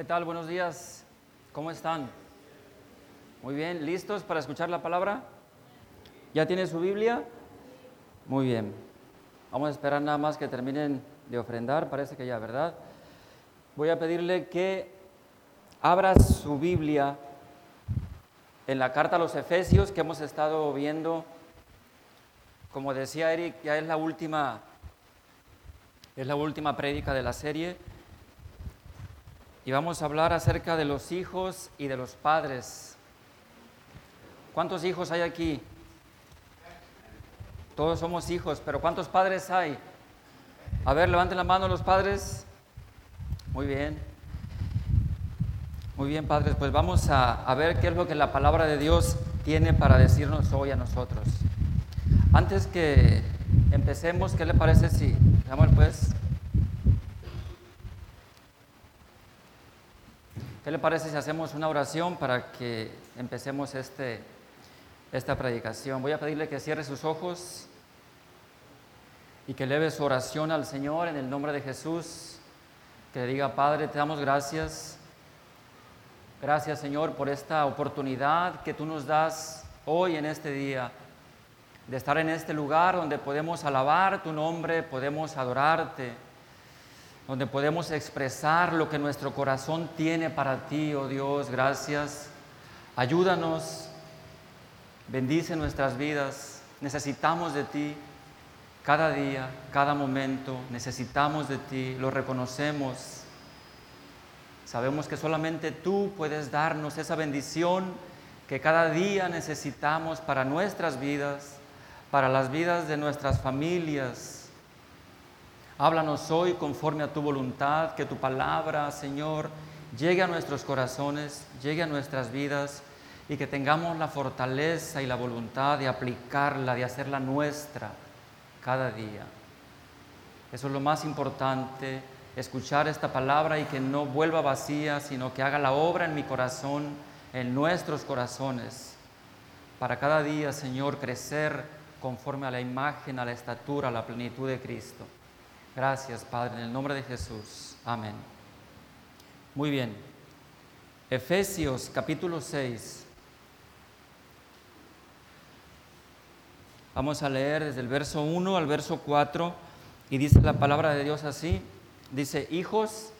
¿Qué tal? Buenos días. ¿Cómo están? Muy bien. ¿Listos para escuchar la palabra? ¿Ya tiene su Biblia? Muy bien. Vamos a esperar nada más que terminen de ofrendar. Parece que ya, ¿verdad? Voy a pedirle que abra su Biblia en la carta a los Efesios que hemos estado viendo. Como decía Eric, ya es la última, es la última prédica de la serie y vamos a hablar acerca de los hijos y de los padres. ¿Cuántos hijos hay aquí? Todos somos hijos, pero ¿cuántos padres hay? A ver, levanten la mano los padres. Muy bien. Muy bien, padres, pues vamos a, a, ver qué es lo que la palabra de Dios tiene para decirnos hoy a nosotros. Antes que empecemos, ¿qué le parece si, Samuel, pues, ¿Qué le parece si hacemos una oración para que empecemos este, esta predicación? Voy a pedirle que cierre sus ojos y que eleve su oración al Señor en el nombre de Jesús. Que le diga, Padre, te damos gracias. Gracias, Señor, por esta oportunidad que tú nos das hoy en este día de estar en este lugar donde podemos alabar tu nombre, podemos adorarte donde podemos expresar lo que nuestro corazón tiene para ti, oh Dios, gracias. Ayúdanos, bendice nuestras vidas, necesitamos de ti cada día, cada momento, necesitamos de ti, lo reconocemos. Sabemos que solamente tú puedes darnos esa bendición que cada día necesitamos para nuestras vidas, para las vidas de nuestras familias, Háblanos hoy conforme a tu voluntad, que tu palabra, Señor, llegue a nuestros corazones, llegue a nuestras vidas y que tengamos la fortaleza y la voluntad de aplicarla, de hacerla nuestra cada día. Eso es lo más importante, escuchar esta palabra y que no vuelva vacía, sino que haga la obra en mi corazón, en nuestros corazones, para cada día, Señor, crecer conforme a la imagen, a la estatura, a la plenitud de Cristo. Gracias, Padre, en el nombre de Jesús. Amén. Muy bien. Efesios capítulo 6. Vamos a leer desde el verso 1 al verso 4 y dice la palabra de Dios así. Dice, hijos,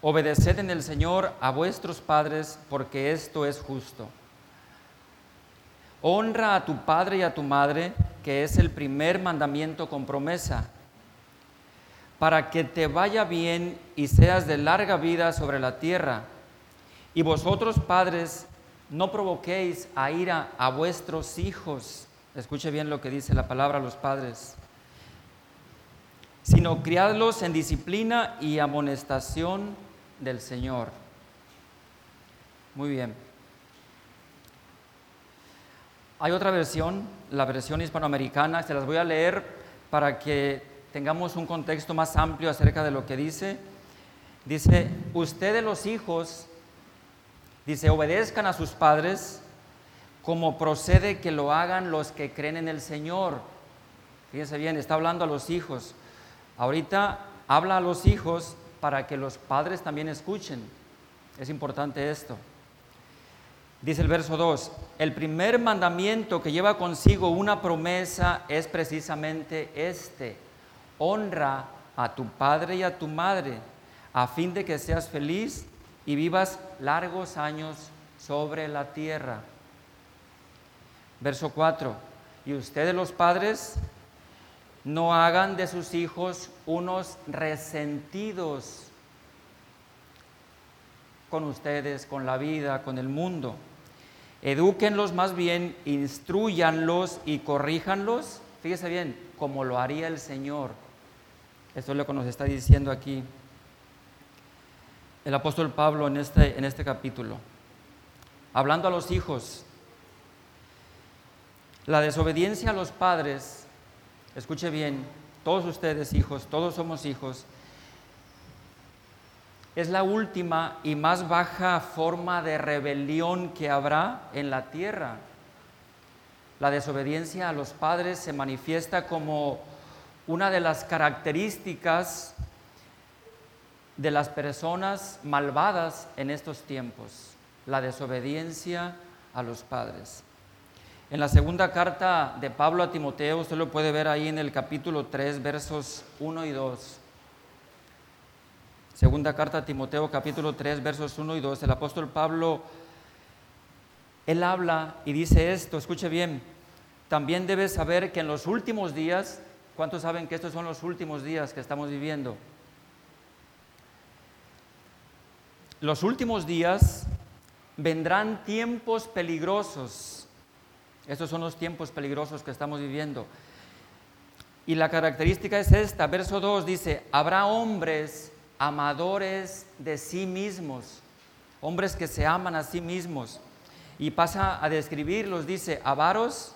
obedeced en el Señor a vuestros padres porque esto es justo. Honra a tu padre y a tu madre que es el primer mandamiento con promesa, para que te vaya bien y seas de larga vida sobre la tierra. Y vosotros, padres, no provoquéis a ira a vuestros hijos. Escuche bien lo que dice la palabra los padres. Sino criadlos en disciplina y amonestación del Señor. Muy bien. Hay otra versión, la versión hispanoamericana, se las voy a leer para que tengamos un contexto más amplio acerca de lo que dice. Dice, ustedes los hijos, dice, obedezcan a sus padres como procede que lo hagan los que creen en el Señor. Fíjense bien, está hablando a los hijos. Ahorita habla a los hijos para que los padres también escuchen. Es importante esto. Dice el verso 2, el primer mandamiento que lleva consigo una promesa es precisamente este, honra a tu padre y a tu madre, a fin de que seas feliz y vivas largos años sobre la tierra. Verso 4, y ustedes los padres no hagan de sus hijos unos resentidos con ustedes, con la vida, con el mundo Edúquenlos más bien, instruyanlos y corríjanlos. Fíjese bien, como lo haría el Señor. Esto es lo que nos está diciendo aquí el apóstol Pablo en este, en este capítulo. Hablando a los hijos, la desobediencia a los padres, escuche bien, todos ustedes hijos, todos somos hijos, es la última y más baja forma de rebelión que habrá en la tierra. La desobediencia a los padres se manifiesta como una de las características de las personas malvadas en estos tiempos, la desobediencia a los padres. En la segunda carta de Pablo a Timoteo, usted lo puede ver ahí en el capítulo 3, versos 1 y 2. Segunda carta a Timoteo, capítulo 3, versos 1 y 2. El apóstol Pablo, él habla y dice esto, escuche bien, también debes saber que en los últimos días, ¿cuántos saben que estos son los últimos días que estamos viviendo? Los últimos días vendrán tiempos peligrosos. Estos son los tiempos peligrosos que estamos viviendo. Y la característica es esta, verso 2 dice, habrá hombres amadores de sí mismos, hombres que se aman a sí mismos. Y pasa a describirlos, dice, avaros,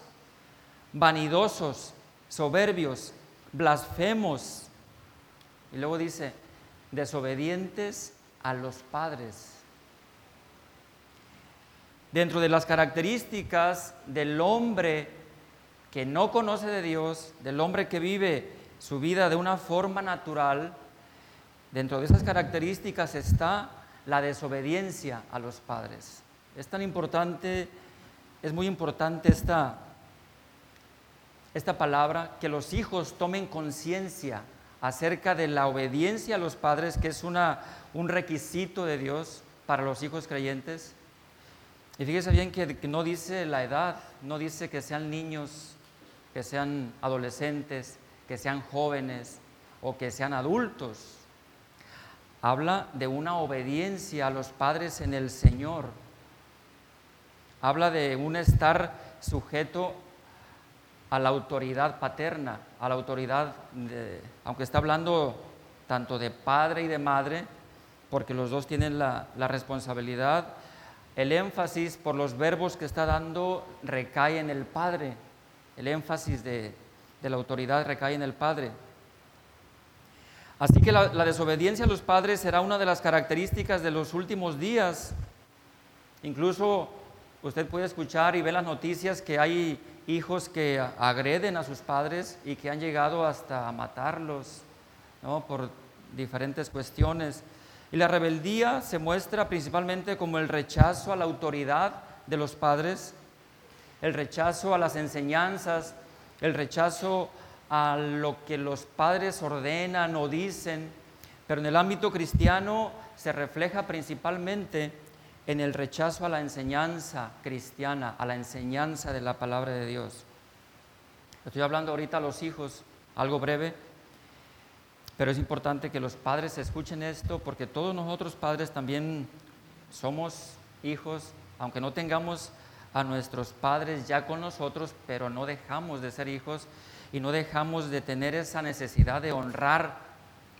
vanidosos, soberbios, blasfemos. Y luego dice, desobedientes a los padres. Dentro de las características del hombre que no conoce de Dios, del hombre que vive su vida de una forma natural, dentro de esas características está la desobediencia a los padres. Es tan importante, es muy importante esta, esta palabra, que los hijos tomen conciencia acerca de la obediencia a los padres, que es una, un requisito de Dios para los hijos creyentes. Y fíjese bien que, que, no dice la edad, no dice que sean niños, que sean adolescentes, que sean jóvenes o que sean adultos. Habla de una obediencia a los padres en el Señor. Habla de un estar sujeto a la autoridad paterna, a la autoridad, aunque está hablando tanto de padre y de madre, porque los dos tienen la, responsabilidad, el énfasis por los verbos que está dando recae en el padre, el énfasis de la autoridad recae en el padre. Así que la, desobediencia a los padres será una de las características de los últimos días. Incluso usted puede escuchar y ver las noticias que hay hijos que agreden a sus padres y que han llegado hasta matarlos por diferentes cuestiones. Y la rebeldía se muestra principalmente como el rechazo a la autoridad de los padres, el rechazo a las enseñanzas, el rechazo a lo que los padres ordenan o dicen, pero en el ámbito cristiano se refleja principalmente en el rechazo a la enseñanza cristiana, a la enseñanza de la palabra de Dios. Estoy hablando ahorita a los hijos, algo breve, pero es importante que los padres escuchen esto porque todos nosotros padres también somos hijos, aunque no tengamos a nuestros padres ya con nosotros, pero no dejamos de ser hijos y no dejamos de tener esa necesidad de honrar,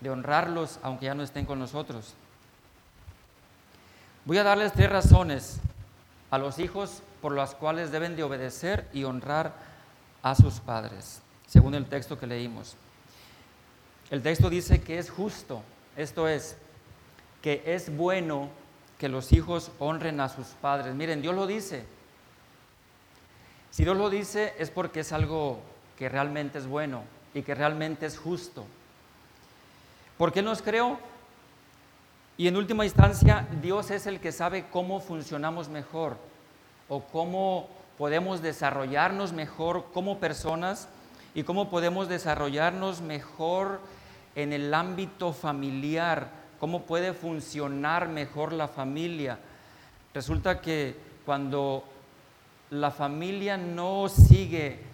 de honrarlos aunque ya no estén con nosotros. Voy a darles tres razones a los hijos por las cuales deben de obedecer y honrar a sus padres, según el texto que leímos. El texto dice que es justo, esto es, que es bueno que los hijos honren a sus padres. Miren, Dios lo dice. Si Dios lo dice es porque es algo que realmente es bueno y que realmente es justo. ¿Por qué nos creó? Y en última instancia, Dios es el que sabe cómo funcionamos mejor o cómo podemos desarrollarnos mejor como personas y cómo podemos desarrollarnos mejor en el ámbito familiar, cómo puede funcionar mejor la familia. Resulta que cuando la familia no sigue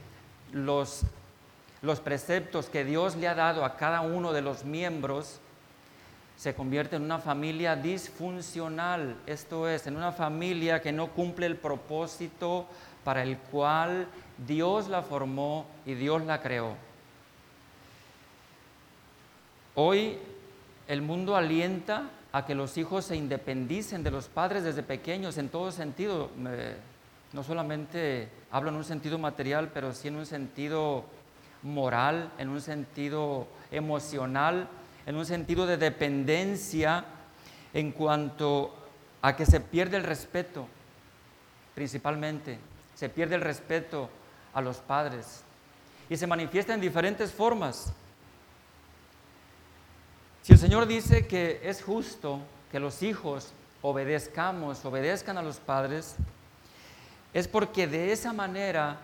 los, los preceptos que Dios le ha dado a cada uno de los miembros, se convierte en una familia disfuncional, esto es, en una familia que no cumple el propósito para el cual Dios la formó y Dios la creó. Hoy el mundo alienta a que los hijos se independicen de los padres desde pequeños en todo sentido. No solamente hablo en un sentido material, pero sí en un sentido moral, en un sentido emocional en un sentido de dependencia en cuanto a que se pierde el respeto, principalmente, se pierde el respeto a los padres y se manifiesta en diferentes formas. Si el Señor dice que es justo que los hijos obedezcamos, obedezcan a los padres, es porque de esa manera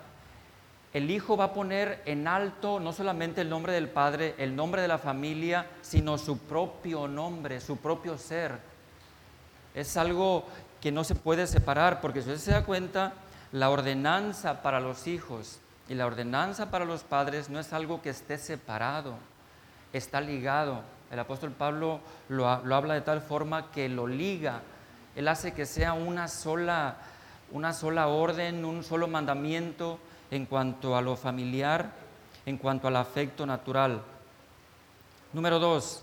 el hijo va a poner en alto no solamente el nombre del padre, el nombre de la familia, sino su propio nombre, su propio ser. Es algo que no se puede separar, porque si usted se da cuenta, la ordenanza para los hijos y la ordenanza para los padres no es algo que esté separado, está ligado. El apóstol Pablo lo, habla de tal forma que lo liga. Él hace que sea una sola, una sola orden, un solo mandamiento en cuanto a lo familiar, en cuanto al afecto natural. Número dos,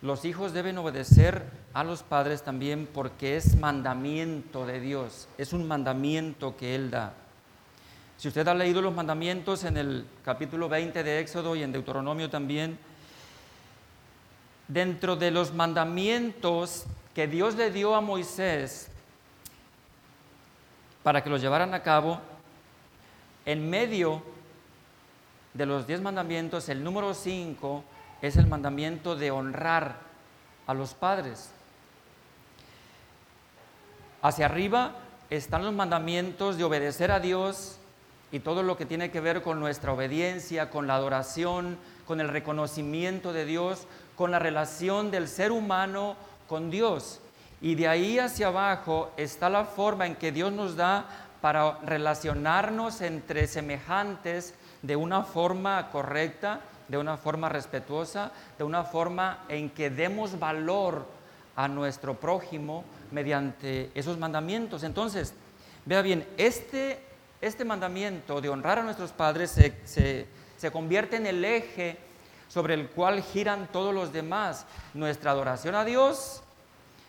los hijos deben obedecer a los padres también porque es mandamiento de Dios, es un mandamiento que Él da. Si usted ha leído los mandamientos en el capítulo 20 de Éxodo y en Deuteronomio también, dentro de los mandamientos que Dios le dio a Moisés para que los llevaran a cabo, en medio de los diez mandamientos, el número 5 es el mandamiento de honrar a los padres. Hacia arriba están los mandamientos de obedecer a Dios y todo lo que tiene que ver con nuestra obediencia, con la adoración, con el reconocimiento de Dios, con la relación del ser humano con Dios. Y de ahí hacia abajo está la forma en que Dios nos da para relacionarnos entre semejantes de una forma correcta de una forma respetuosa, de una forma en que demos valor a nuestro prójimo mediante esos mandamientos. Entonces, vea bien, este, este mandamiento de honrar a nuestros padres se, se convierte en el eje sobre el cual giran todos los demás, nuestra adoración a Dios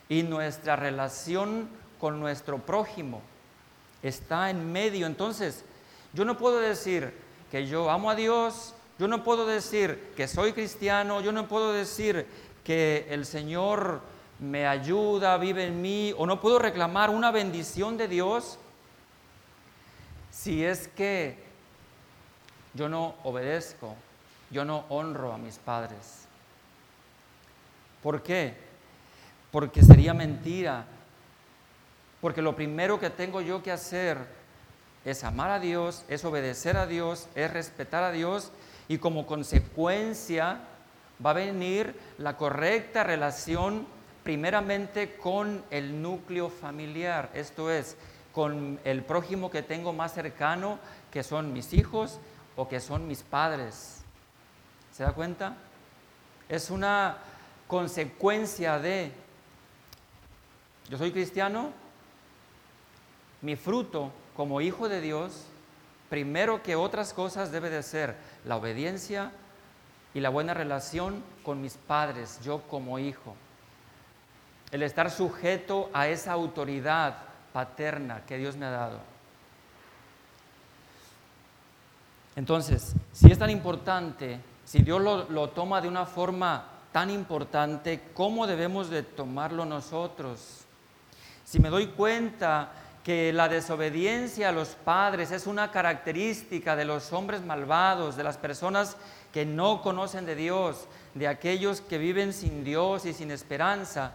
y nuestra relación con nuestro prójimo. Está en medio. Entonces, yo no puedo decir que yo amo a Dios, yo no puedo decir que soy cristiano, yo no puedo decir que el Señor me ayuda, vive en mí, o no puedo reclamar una bendición de Dios si es que yo no obedezco, yo no honro a mis padres. ¿Por qué? Porque sería mentira. Porque lo primero que tengo yo que hacer es amar a Dios, es obedecer a Dios, es respetar a Dios y como consecuencia va a venir la correcta relación primeramente con el núcleo familiar, esto es, con el prójimo que tengo más cercano, que son mis hijos o que son mis padres. ¿Se da cuenta? Es una consecuencia de, yo soy cristiano, mi fruto como hijo de Dios, primero que otras cosas debe de ser la obediencia y la buena relación con mis padres, yo como hijo. El estar sujeto a esa autoridad paterna que Dios me ha dado. Entonces, si es tan importante, si Dios lo, toma de una forma tan importante, ¿cómo debemos de tomarlo nosotros? Si me doy cuenta que la desobediencia a los padres es una característica de los hombres malvados, de las personas que no conocen de Dios, de aquellos que viven sin Dios y sin esperanza.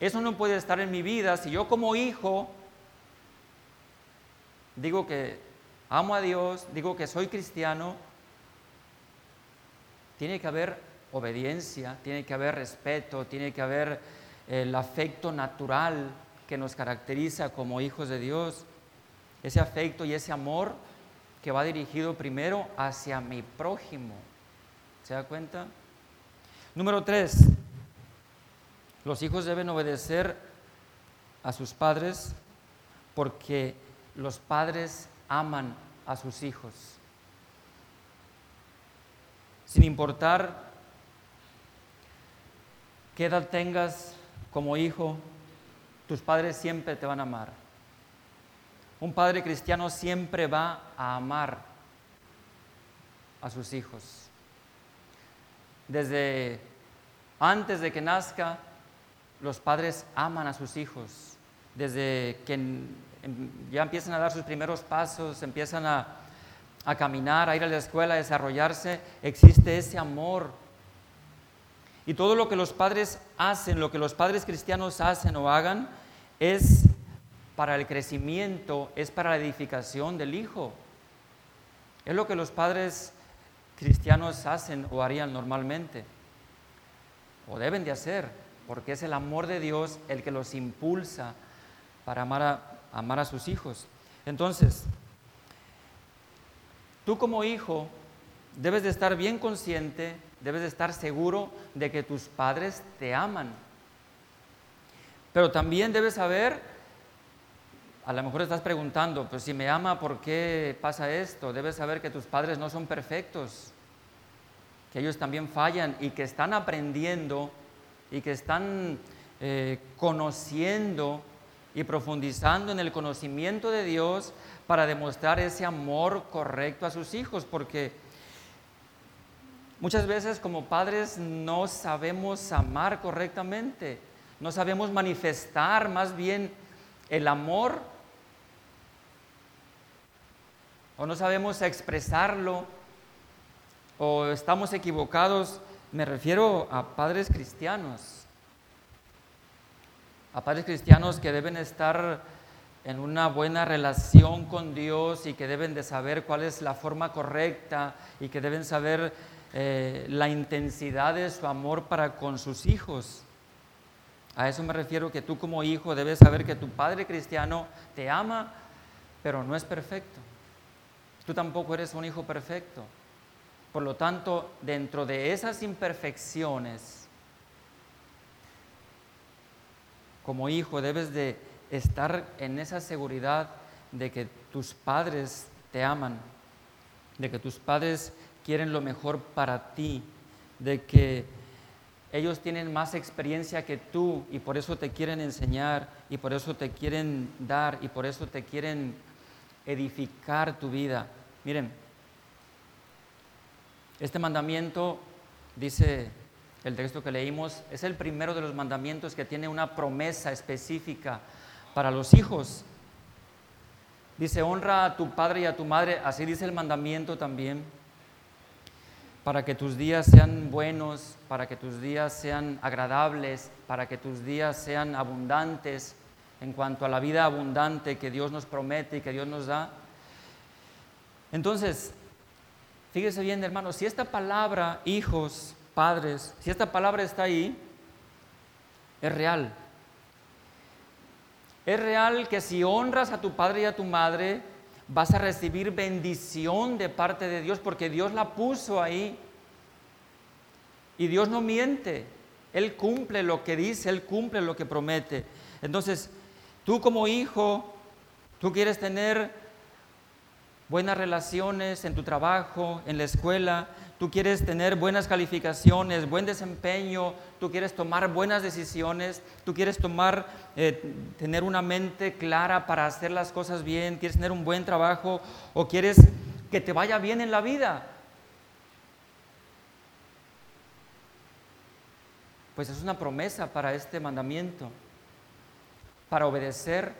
Eso no puede estar en mi vida si yo como hijo digo que amo a Dios, digo que soy cristiano, tiene que haber obediencia, tiene que haber respeto, tiene que haber el afecto natural que nos caracteriza como hijos de Dios, ese afecto y ese amor que va dirigido primero hacia mi prójimo. ¿Se da cuenta? Número tres, los hijos deben obedecer a sus padres porque los padres aman a sus hijos. Sin importar qué edad tengas como hijo, tus padres siempre te van a amar. Un padre cristiano siempre va a amar a sus hijos. Desde antes de que nazca, los padres aman a sus hijos. Desde que ya empiezan a dar sus primeros pasos, empiezan a, a caminar, a ir a la escuela, a desarrollarse, existe ese amor. Y todo lo que los padres hacen, lo que los padres cristianos hacen o hagan, es para el crecimiento, es para la edificación del Hijo. Es lo que los padres cristianos hacen o harían normalmente, o deben de hacer, porque es el amor de Dios el que los impulsa para amar a, amar a sus hijos. Entonces, tú como hijo debes de estar bien consciente, debes de estar seguro de que tus padres te aman. Pero también debes saber, a lo mejor estás preguntando, pues si me ama, ¿por qué pasa esto? Debes saber que tus padres no son perfectos, que ellos también fallan y que están aprendiendo y que están eh, conociendo y profundizando en el conocimiento de Dios para demostrar ese amor correcto a sus hijos, porque muchas veces como padres no sabemos amar correctamente, no sabemos manifestar más bien el amor o no sabemos expresarlo o estamos equivocados, me refiero a padres cristianos a padres cristianos que deben estar en una buena relación con Dios y que deben de saber cuál es la forma correcta y que deben saber eh, la intensidad de su amor para con sus hijos. A eso me refiero que tú como hijo debes saber que tu padre cristiano te ama, pero no es perfecto. Tú tampoco eres un hijo perfecto. Por lo tanto, dentro de esas imperfecciones, como hijo debes de estar en esa seguridad de que tus padres te aman, de que tus padres quieren lo mejor para ti, de que ellos tienen más experiencia que tú y por eso te quieren enseñar y por eso te quieren dar y por eso te quieren edificar tu vida. Miren, este mandamiento dice el texto que leímos, es el primero de los mandamientos que tiene una promesa específica para los hijos. Dice, honra a tu padre y a tu madre, así dice el mandamiento también, para que tus días sean buenos, para que tus días sean agradables, para que tus días sean abundantes en cuanto a la vida abundante que Dios nos promete y que Dios nos da. Entonces, fíjese bien, hermanos, si esta palabra, hijos, padres, si esta palabra está ahí, es real. Es real que si honras a tu padre y a tu madre, vas a recibir bendición de parte de Dios porque Dios la puso ahí. Y Dios no miente. Él cumple lo que dice, Él cumple lo que promete. Entonces, tú como hijo, tú quieres tener buenas relaciones en tu trabajo, en la escuela, tú quieres tener buenas calificaciones, buen desempeño, tú quieres tomar buenas decisiones, tú quieres tomar, eh, tener una mente clara para hacer las cosas bien, quieres tener un buen trabajo o quieres que te vaya bien en la vida. Pues es una promesa para este mandamiento, para obedecer,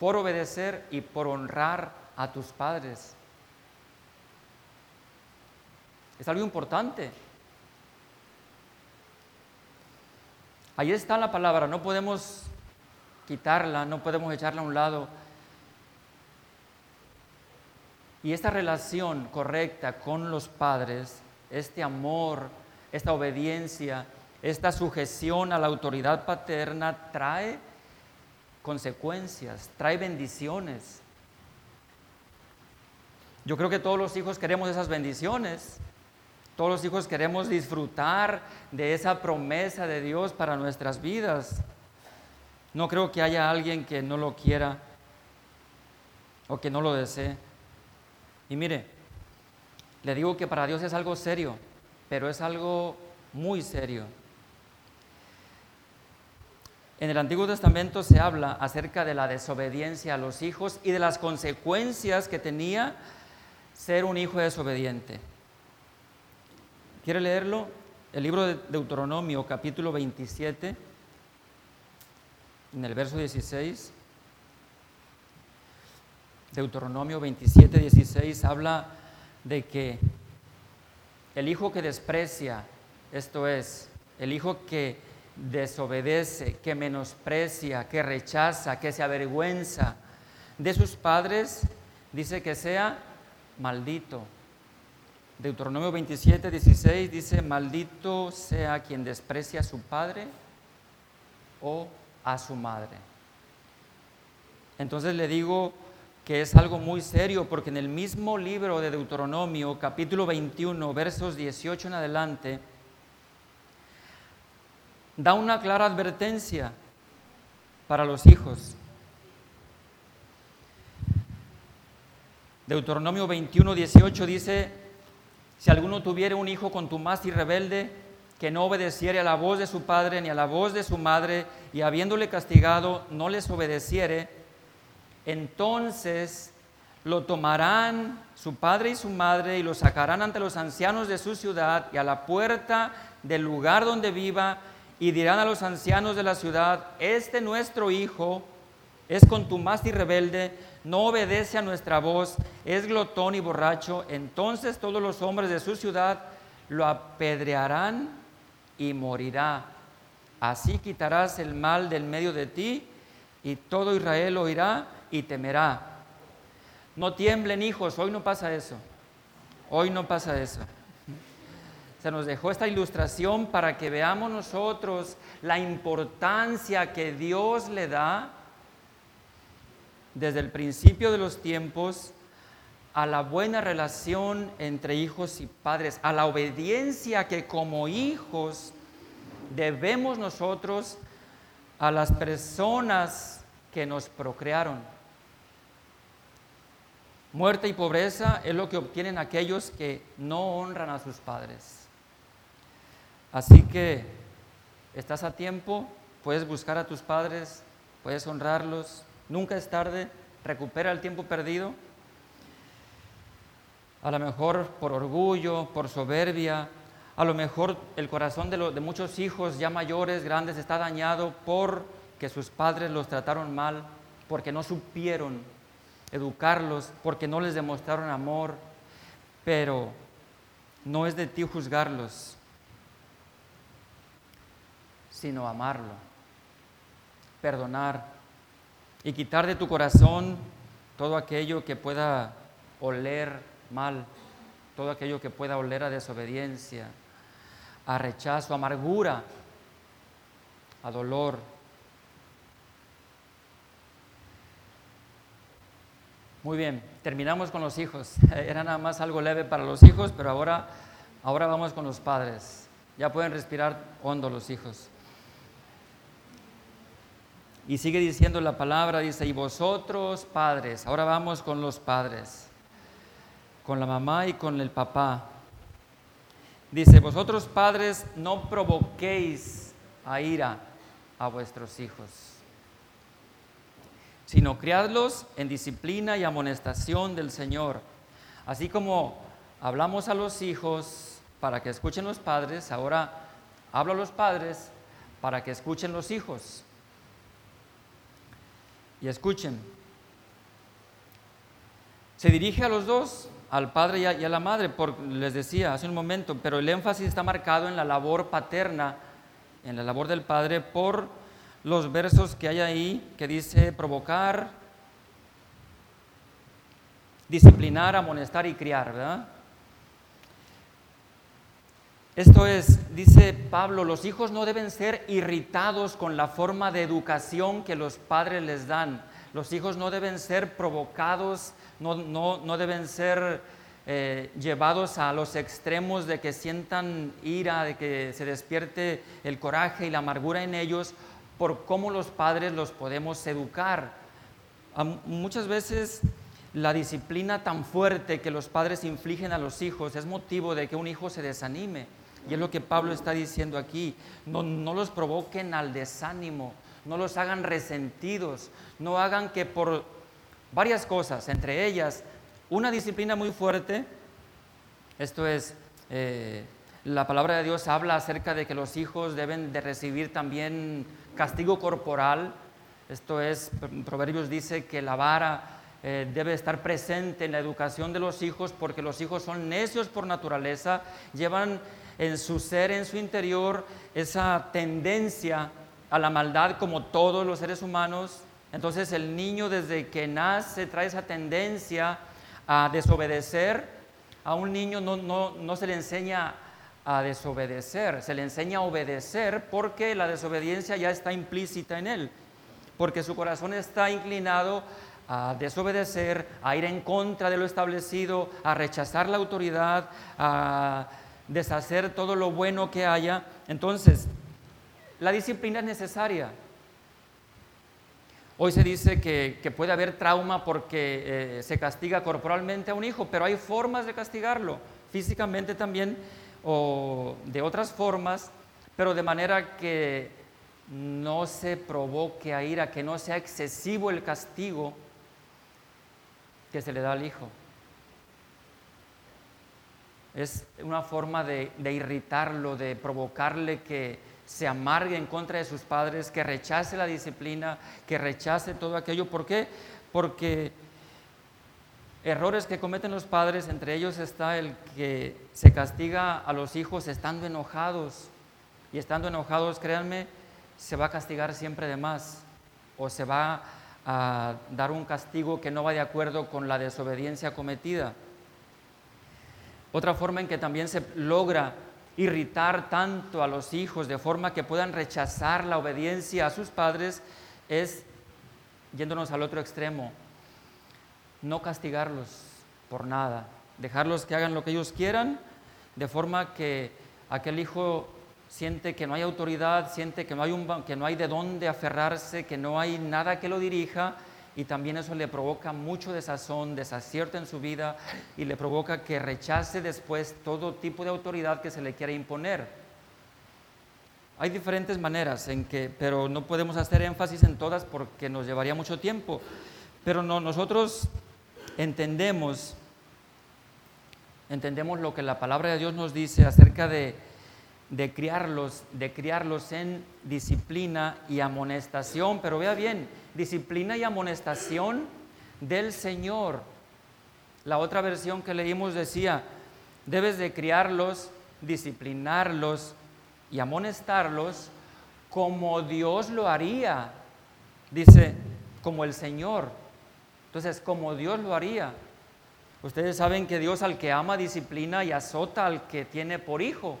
por obedecer y por honrar a tus padres. Es algo importante. Ahí está la palabra, no podemos quitarla, no podemos echarla a un lado. Y esta relación correcta con los padres, este amor, esta obediencia, esta sujeción a la autoridad paterna trae consecuencias, trae bendiciones. Yo creo que todos los hijos queremos esas bendiciones. Todos los hijos queremos disfrutar de esa promesa de Dios para nuestras vidas. No creo que haya alguien que no lo quiera o que no lo desee. Y mire, le digo que para Dios es algo serio, pero es algo muy serio. En el Antiguo Testamento se habla acerca de la desobediencia a los hijos y de las consecuencias que tenía ser un hijo desobediente. ¿Quiere leerlo? El libro de Deuteronomio, capítulo 27, en el verso 16. Deuteronomio 27, 16 habla de que el hijo que desprecia, esto es, el hijo que desobedece, que menosprecia, que rechaza, que se avergüenza de sus padres, dice que sea maldito. Deuteronomio 27, 16 dice, maldito sea quien desprecia a su padre o a su madre. Entonces le digo que es algo muy serio porque en el mismo libro de Deuteronomio, capítulo 21, versos 18 en adelante, da una clara advertencia para los hijos. Deuteronomio 21, 18 dice, si alguno tuviera un hijo contumaz y rebelde, que no obedeciere a la voz de su padre ni a la voz de su madre, y habiéndole castigado no les obedeciere, entonces lo tomarán su padre y su madre y lo sacarán ante los ancianos de su ciudad y a la puerta del lugar donde viva y dirán a los ancianos de la ciudad, este nuestro hijo es contumaz y rebelde, no obedece a nuestra voz, es glotón y borracho, entonces todos los hombres de su ciudad lo apedrearán y morirá. Así quitarás el mal del medio de ti y todo Israel oirá y temerá. No tiemblen hijos, hoy no pasa eso. Hoy no pasa eso. Se nos dejó esta ilustración para que veamos nosotros la importancia que Dios le da desde el principio de los tiempos a la buena relación entre hijos y padres, a la obediencia que como hijos debemos nosotros a las personas que nos procrearon. Muerte y pobreza es lo que obtienen aquellos que no honran a sus padres. Así que estás a tiempo, puedes buscar a tus padres, puedes honrarlos, Nunca es tarde, recupera el tiempo perdido. A lo mejor por orgullo, por soberbia, a lo mejor el corazón de, muchos hijos ya mayores, grandes, está dañado porque sus padres los trataron mal, porque no supieron educarlos, porque no les demostraron amor, pero no es de ti juzgarlos, sino amarlo, perdonar, y quitar de tu corazón todo aquello que pueda oler mal, todo aquello que pueda oler a desobediencia, a rechazo, a amargura, a dolor. Muy bien, terminamos con los hijos. Era nada más algo leve para los hijos, pero ahora, ahora vamos con los padres. Ya pueden respirar hondo los hijos. Y sigue diciendo la palabra, dice, y vosotros padres, ahora vamos con los padres, con la mamá y con el papá. Dice, vosotros padres no provoquéis a ira a vuestros hijos, sino criadlos en disciplina y amonestación del Señor. Así como hablamos a los hijos para que escuchen los padres, ahora hablo a los padres para que escuchen los hijos. Y escuchen, se dirige a los dos, al padre y a, la madre, por, les decía hace un momento, pero el énfasis está marcado en la labor paterna, en la labor del padre, por los versos que hay ahí que dice provocar, disciplinar, amonestar y criar, ¿verdad? Esto es, dice Pablo, los hijos no deben ser irritados con la forma de educación que los padres les dan. Los hijos no deben ser provocados, no, no, deben ser eh, llevados a los extremos de que sientan ira, de que se despierte el coraje y la amargura en ellos por cómo los padres los podemos educar. muchas veces la disciplina tan fuerte que los padres infligen a los hijos es motivo de que un hijo se desanime. Y es lo que Pablo está diciendo aquí. No, los provoquen al desánimo, no los hagan resentidos, no hagan que por varias cosas, entre ellas una disciplina muy fuerte, esto es, eh, la palabra de Dios habla acerca de que los hijos deben de recibir también castigo corporal, esto es, Proverbios dice que la vara eh, debe estar presente en la educación de los hijos porque los hijos son necios por naturaleza, llevan en su ser, en su interior, esa tendencia a la maldad como todos los seres humanos. Entonces el niño desde que nace trae esa tendencia a desobedecer. A un niño no, no se le enseña a desobedecer, se le enseña a obedecer porque la desobediencia ya está implícita en él, porque su corazón está inclinado a desobedecer, a ir en contra de lo establecido, a rechazar la autoridad, a deshacer todo lo bueno que haya. Entonces, la disciplina es necesaria. Hoy se dice que, puede haber trauma porque eh, se castiga corporalmente a un hijo, pero hay formas de castigarlo, físicamente también o de otras formas, pero de manera que no se provoque a ira, que no sea excesivo el castigo que se le da al hijo es una forma de, irritarlo, de provocarle que se amargue en contra de sus padres, que rechace la disciplina, que rechace todo aquello. ¿Por qué? Porque errores que cometen los padres, entre ellos está el que se castiga a los hijos estando enojados. Y estando enojados, créanme, se va a castigar siempre de más o se va a dar un castigo que no va de acuerdo con la desobediencia cometida. Otra forma en que también se logra irritar tanto a los hijos de forma que puedan rechazar la obediencia a sus padres es, yéndonos al otro extremo, no castigarlos por nada, dejarlos que hagan lo que ellos quieran, de forma que aquel hijo siente que no hay autoridad, siente que no hay, un, que no hay de dónde aferrarse, que no hay nada que lo dirija y también eso le provoca mucho desazón, desacierto en su vida y le provoca que rechace después todo tipo de autoridad que se le quiera imponer. Hay diferentes maneras en que, pero no podemos hacer énfasis en todas porque nos llevaría mucho tiempo. Pero no, nosotros entendemos, entendemos lo que la palabra de Dios nos dice acerca de de criarlos, de criarlos en disciplina y amonestación. Pero vea bien, disciplina y amonestación del Señor. La otra versión que leímos decía, debes de criarlos, disciplinarlos y amonestarlos como Dios lo haría. Dice, como el Señor. Entonces, como Dios lo haría. Ustedes saben que Dios al que ama disciplina y azota al que tiene por hijo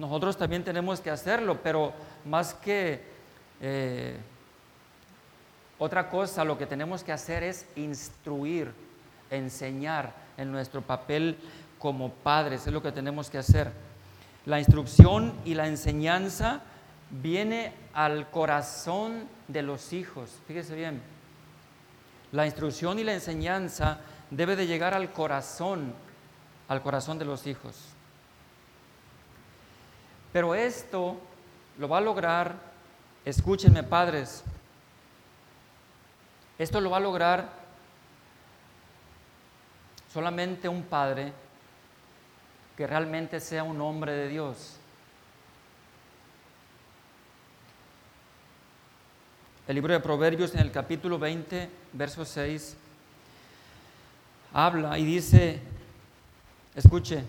nosotros también tenemos que hacerlo, pero más que eh, otra cosa, lo que tenemos que hacer es instruir, enseñar en nuestro papel como padres, es lo que tenemos que hacer. La instrucción y la enseñanza viene al corazón de los hijos, fíjese bien. La instrucción y la enseñanza debe de llegar al corazón, al corazón de los hijos. Pero esto lo va a lograr, escúchenme padres, esto lo va a lograr solamente un padre que realmente sea un hombre de Dios. El libro de Proverbios en el capítulo 20, verso 6, habla y dice, escuche,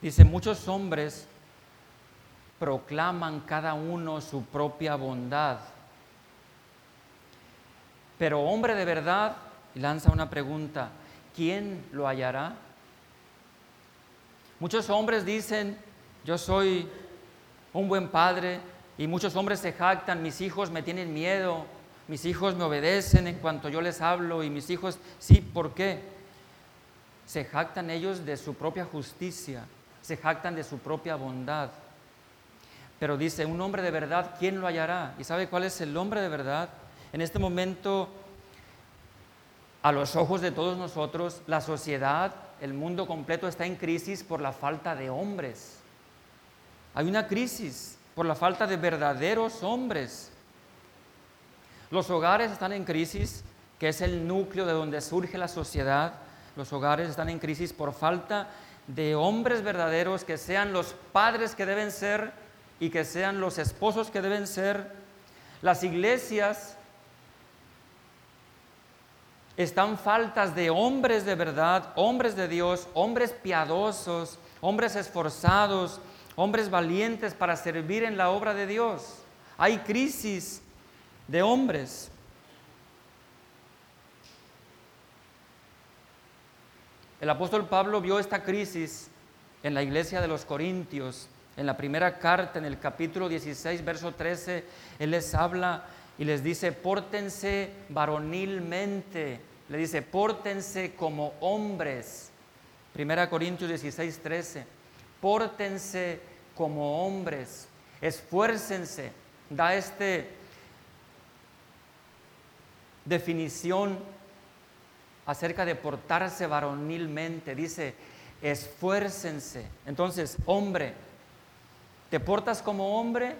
dice, muchos hombres proclaman cada uno su propia bondad. Pero hombre de verdad, lanza una pregunta, ¿quién lo hallará? Muchos hombres dicen, yo soy un buen padre, y muchos hombres se jactan, mis hijos me tienen miedo, mis hijos me obedecen en cuanto yo les hablo, y mis hijos, sí, ¿por qué? Se jactan ellos de su propia justicia, se jactan de su propia bondad. Pero dice, un hombre de verdad, ¿quién lo hallará? ¿Y sabe cuál es el hombre de verdad? En este momento, a los ojos de todos nosotros, la sociedad, el mundo completo está en crisis por la falta de hombres. Hay una crisis por la falta de verdaderos hombres. Los hogares están en crisis, que es el núcleo de donde surge la sociedad. Los hogares están en crisis por falta de hombres verdaderos que sean los padres que deben ser y que sean los esposos que deben ser. Las iglesias están faltas de hombres de verdad, hombres de Dios, hombres piadosos, hombres esforzados, hombres valientes para servir en la obra de Dios. Hay crisis de hombres. El apóstol Pablo vio esta crisis en la iglesia de los Corintios. En la primera carta, en el capítulo 16, verso 13, Él les habla y les dice, pórtense varonilmente. Le dice, pórtense como hombres. Primera Corintios 16, 13. Pórtense como hombres. Esfuércense. Da este definición acerca de portarse varonilmente. Dice, esfuércense. Entonces, hombre, ¿te portas como hombre?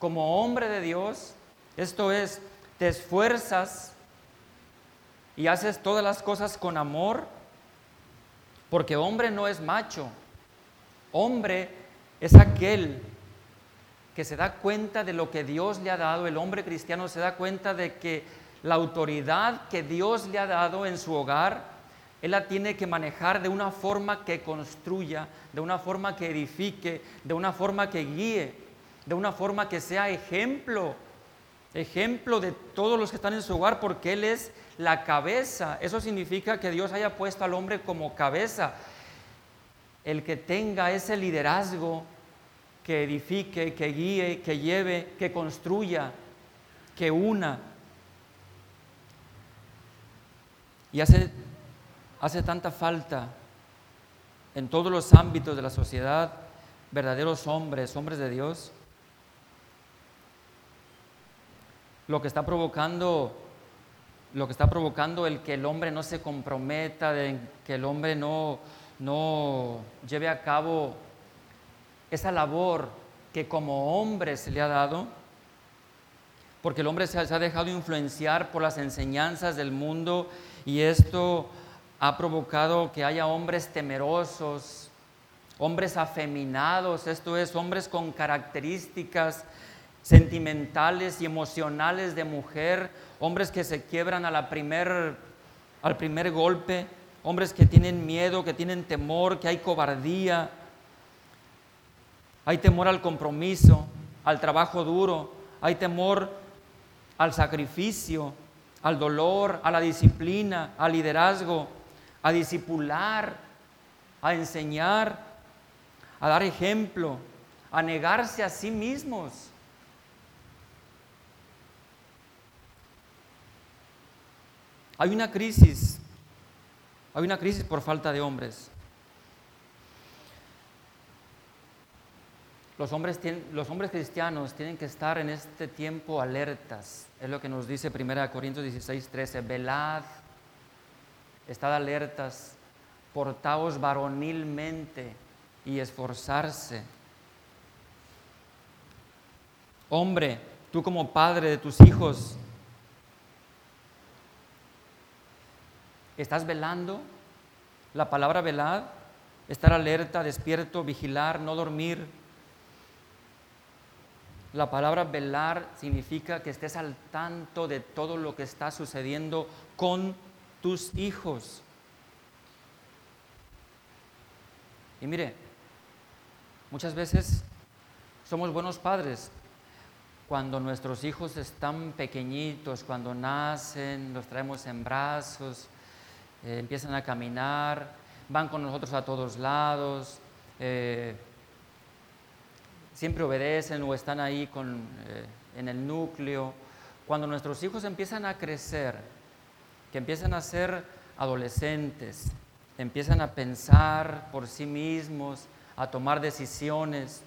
Como hombre de Dios. Esto es, te esfuerzas y haces todas las cosas con amor, porque hombre no es macho. Hombre es aquel que se da cuenta de lo que Dios le ha dado. El hombre cristiano se da cuenta de que la autoridad que Dios le ha dado en su hogar, Él la tiene que manejar de una forma que construya, de una forma que edifique, de una forma que guíe, de una forma que sea ejemplo, ejemplo de todos los que están en su hogar, porque Él es la cabeza. Eso significa que Dios haya puesto al hombre como cabeza. El que tenga ese liderazgo que edifique, que guíe, que lleve, que construya, que una. Y hace, hace tanta falta en todos los ámbitos de la sociedad verdaderos hombres, hombres de Dios. Lo que está provocando lo que está provocando el que el hombre no se comprometa, de que el hombre no, no lleve a cabo esa labor que como hombre se le ha dado, porque el hombre se ha dejado influenciar por las enseñanzas del mundo y esto ha provocado que haya hombres temerosos, hombres afeminados, esto es, hombres con características sentimentales y emocionales de mujer, hombres que se quiebran a la primer, al primer golpe, hombres que tienen miedo, que tienen temor, que hay cobardía, hay temor al compromiso, al trabajo duro, hay temor al sacrificio, al dolor, a la disciplina, al liderazgo, a discipular, a enseñar, a dar ejemplo, a negarse a sí mismos. Hay una crisis, hay una crisis por falta de hombres. Los hombres, los hombres cristianos tienen que estar en este tiempo alertas. Es lo que nos dice 1 Corintios 16, 13. Velad, estad alertas, portaos varonilmente y esforzarse. Hombre, tú como padre de tus hijos, ¿estás velando? La palabra velad, estar alerta, despierto, vigilar, no dormir la palabra velar significa que estés al tanto de todo lo que está sucediendo con tus hijos. Y mire, muchas veces somos buenos padres cuando nuestros hijos están pequeñitos, cuando nacen, los traemos en brazos, eh, empiezan a caminar, van con nosotros a todos lados. Eh, siempre obedecen o están ahí con, eh, en el núcleo. Cuando nuestros hijos empiezan a crecer, que empiezan a ser adolescentes, empiezan a pensar por sí mismos, a tomar decisiones,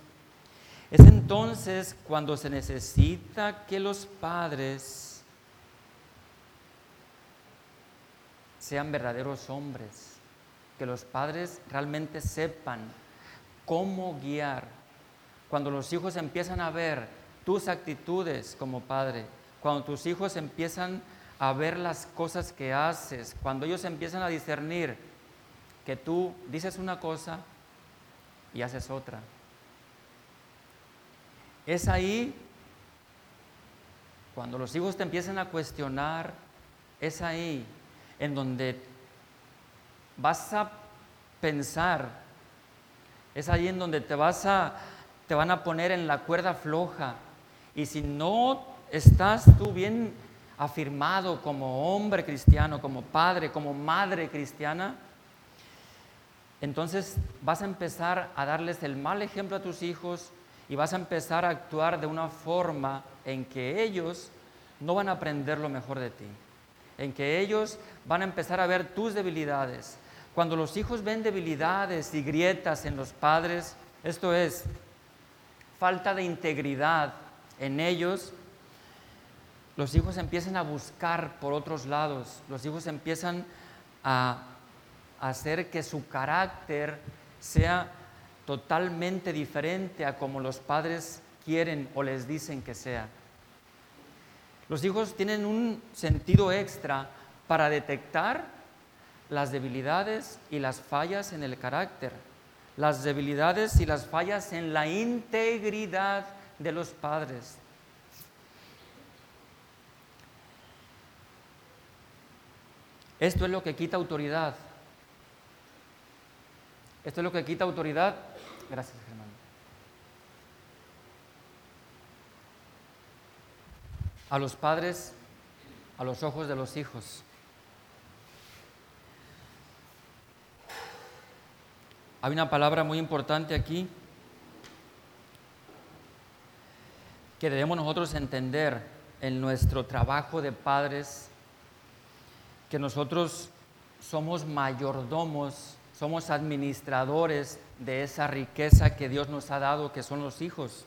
es entonces cuando se necesita que los padres sean verdaderos hombres, que los padres realmente sepan cómo guiar cuando los hijos empiezan a ver tus actitudes como padre, cuando tus hijos empiezan a ver las cosas que haces, cuando ellos empiezan a discernir que tú dices una cosa y haces otra. Es ahí cuando los hijos te empiezan a cuestionar, es ahí en donde vas a pensar, es ahí en donde te vas a, te van a poner en la cuerda floja. Y si no estás tú bien afirmado como hombre cristiano, como padre, como madre cristiana, entonces vas a empezar a darles el mal ejemplo a tus hijos y vas a empezar a actuar de una forma en que ellos no van a aprender lo mejor de ti, en que ellos van a empezar a ver tus debilidades. Cuando los hijos ven debilidades y grietas en los padres, esto es falta de integridad en ellos, los hijos empiezan a buscar por otros lados, los hijos empiezan a hacer que su carácter sea totalmente diferente a como los padres quieren o les dicen que sea. Los hijos tienen un sentido extra para detectar las debilidades y las fallas en el carácter, las debilidades y las fallas en la integridad de los padres. Esto es lo que quita autoridad. Esto es lo que quita autoridad. Gracias, A los padres, a los ojos de los hijos. Hay una palabra muy importante aquí que debemos nosotros entender en nuestro trabajo de padres, que nosotros somos mayordomos somos administradores de esa riqueza que Dios nos ha dado, que son los hijos.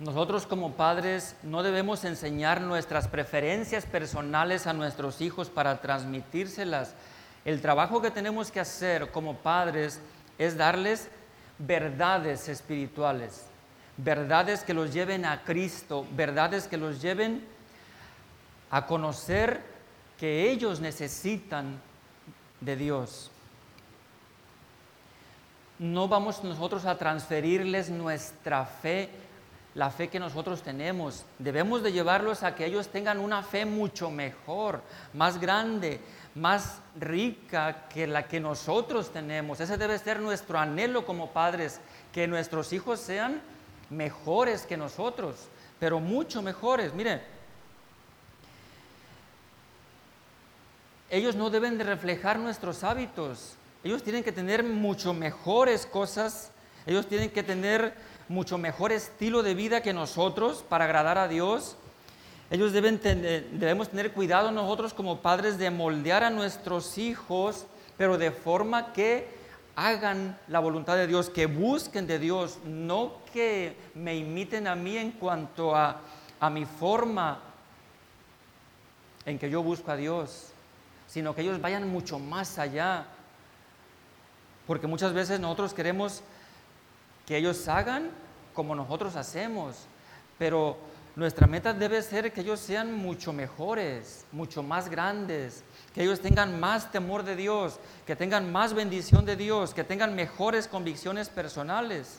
Nosotros como padres no debemos enseñar nuestras preferencias personales a nuestros hijos para transmitírselas. El trabajo que tenemos que hacer como padres es darles verdades espirituales, verdades que los lleven a Cristo, verdades que los lleven a conocer que ellos necesitan de Dios. No vamos nosotros a transferirles nuestra fe, la fe que nosotros tenemos. Debemos de llevarlos a que ellos tengan una fe mucho mejor, más grande, más rica que la que nosotros tenemos. Ese debe ser nuestro anhelo como padres, que nuestros hijos sean mejores que nosotros, pero mucho mejores. Mire, ellos no deben de reflejar nuestros hábitos. Ellos tienen que tener mucho mejores cosas. Ellos tienen que tener mucho mejor estilo de vida que nosotros para agradar a Dios. Ellos deben debemos tener cuidado nosotros como padres de moldear a nuestros hijos, pero de forma que hagan la voluntad de Dios, que busquen de Dios, no que me imiten a mí en cuanto a, a mi forma en que yo busco a Dios sino que ellos vayan mucho más allá. Porque muchas veces nosotros queremos que ellos hagan como nosotros hacemos, pero nuestra meta debe ser que ellos sean mucho mejores, mucho más grandes, que ellos tengan más temor de Dios, que tengan más bendición de Dios, que tengan mejores convicciones personales.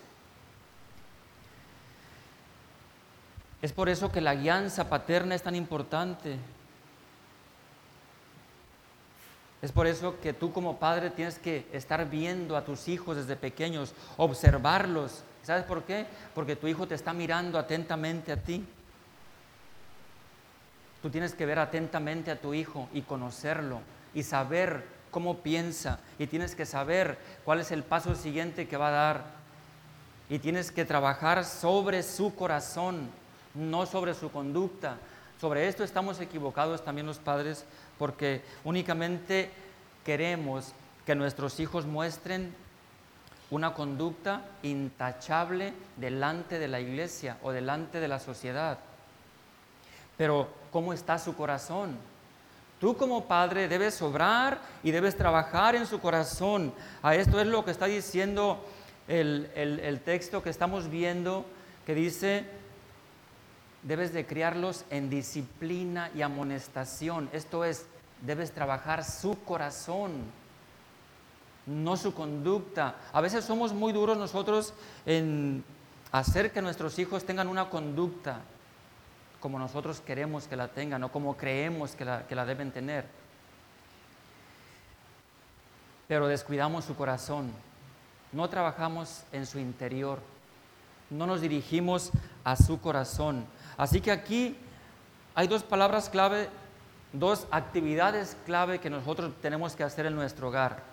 Es por eso que la guianza paterna es tan importante. Es por eso que tú como padre tienes que estar viendo a tus hijos desde pequeños, observarlos. ¿Sabes por qué? Porque tu hijo te está mirando atentamente a ti. Tú tienes que ver atentamente a tu hijo y conocerlo y saber cómo piensa y tienes que saber cuál es el paso siguiente que va a dar. Y tienes que trabajar sobre su corazón, no sobre su conducta. Sobre esto estamos equivocados también los padres porque únicamente queremos que nuestros hijos muestren una conducta intachable delante de la iglesia o delante de la sociedad. Pero ¿cómo está su corazón? Tú como padre debes obrar y debes trabajar en su corazón. A esto es lo que está diciendo el, el texto que estamos viendo, que dice, debes de criarlos en disciplina y amonestación. Esto es, debes trabajar su corazón, no su conducta. A veces somos muy duros nosotros en hacer que nuestros hijos tengan una conducta como nosotros queremos que la tengan o como creemos que la, que la deben tener. Pero descuidamos su corazón, no trabajamos en su interior, no nos dirigimos a su corazón. Así que aquí hay dos palabras clave, dos actividades clave que nosotros tenemos que hacer en nuestro hogar.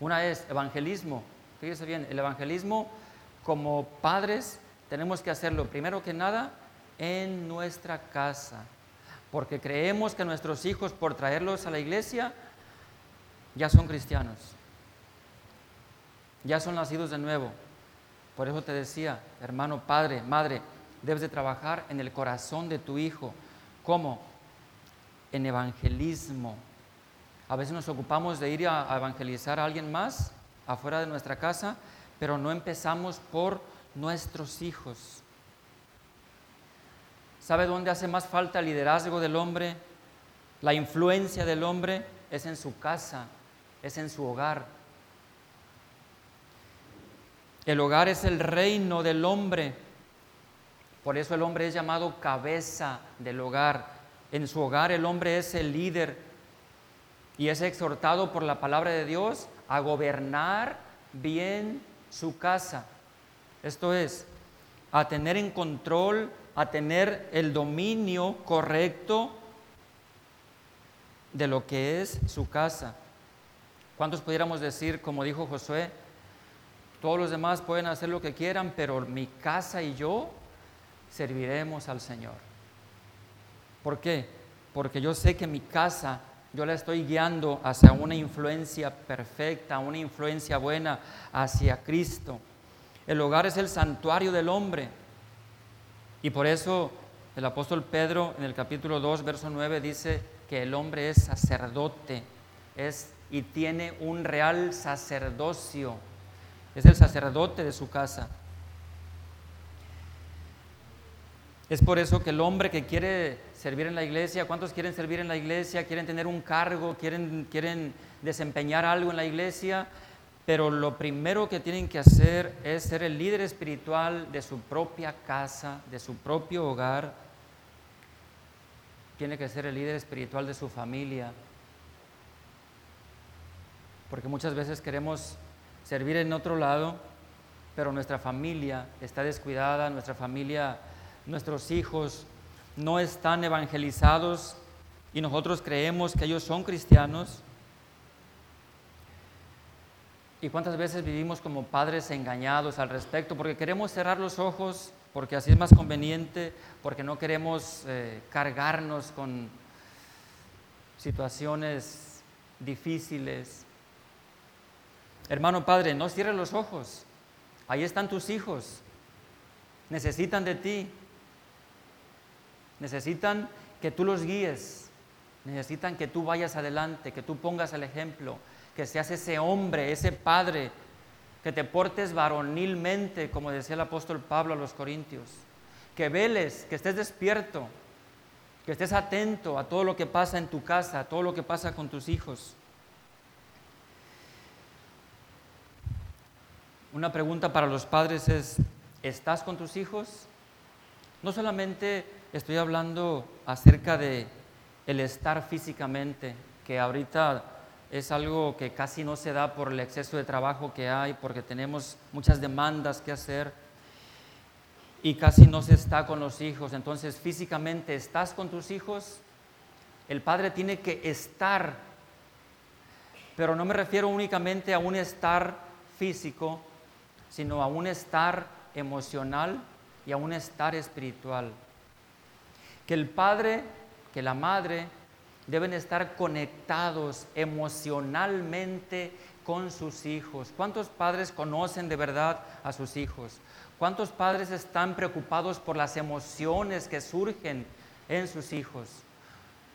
Una es evangelismo. Fíjese bien, el evangelismo como padres tenemos que hacerlo primero que nada en nuestra casa, porque creemos que nuestros hijos por traerlos a la iglesia ya son cristianos, ya son nacidos de nuevo. Por eso te decía, hermano, padre, madre, debes de trabajar en el corazón de tu hijo. ¿Cómo? En evangelismo. A veces nos ocupamos de ir a evangelizar a alguien más afuera de nuestra casa, pero no empezamos por nuestros hijos. ¿Sabe dónde hace más falta el liderazgo del hombre? La influencia del hombre es en su casa, es en su hogar. El hogar es el reino del hombre. Por eso el hombre es llamado cabeza del hogar. En su hogar el hombre es el líder y es exhortado por la palabra de Dios a gobernar bien su casa. Esto es, a tener en control, a tener el dominio correcto de lo que es su casa. ¿Cuántos pudiéramos decir, como dijo Josué, todos los demás pueden hacer lo que quieran, pero mi casa y yo serviremos al Señor? ¿Por qué? Porque yo sé que mi casa yo la estoy guiando hacia una influencia perfecta, una influencia buena hacia Cristo. El hogar es el santuario del hombre. Y por eso el apóstol Pedro en el capítulo 2, verso 9 dice que el hombre es sacerdote es, y tiene un real sacerdocio. Es el sacerdote de su casa. Es por eso que el hombre que quiere servir en la iglesia, ¿cuántos quieren servir en la iglesia? ¿Quieren tener un cargo? ¿Quieren, quieren desempeñar algo en la iglesia? Pero lo primero que tienen que hacer es ser el líder espiritual de su propia casa, de su propio hogar. Tiene que ser el líder espiritual de su familia. Porque muchas veces queremos servir en otro lado, pero nuestra familia está descuidada, nuestra familia, nuestros hijos no están evangelizados y nosotros creemos que ellos son cristianos. ¿Y cuántas veces vivimos como padres engañados al respecto? Porque queremos cerrar los ojos, porque así es más conveniente, porque no queremos eh, cargarnos con situaciones difíciles. Hermano padre, no cierres los ojos. Ahí están tus hijos. Necesitan de ti. Necesitan que tú los guíes. Necesitan que tú vayas adelante, que tú pongas el ejemplo que seas ese hombre, ese padre, que te portes varonilmente, como decía el apóstol Pablo a los Corintios, que veles, que estés despierto, que estés atento a todo lo que pasa en tu casa, a todo lo que pasa con tus hijos. Una pregunta para los padres es, ¿estás con tus hijos? No solamente estoy hablando acerca de el estar físicamente, que ahorita es algo que casi no se da por el exceso de trabajo que hay, porque tenemos muchas demandas que hacer y casi no se está con los hijos. Entonces, físicamente estás con tus hijos, el padre tiene que estar, pero no me refiero únicamente a un estar físico, sino a un estar emocional y a un estar espiritual. Que el padre, que la madre deben estar conectados emocionalmente con sus hijos. ¿Cuántos padres conocen de verdad a sus hijos? ¿Cuántos padres están preocupados por las emociones que surgen en sus hijos?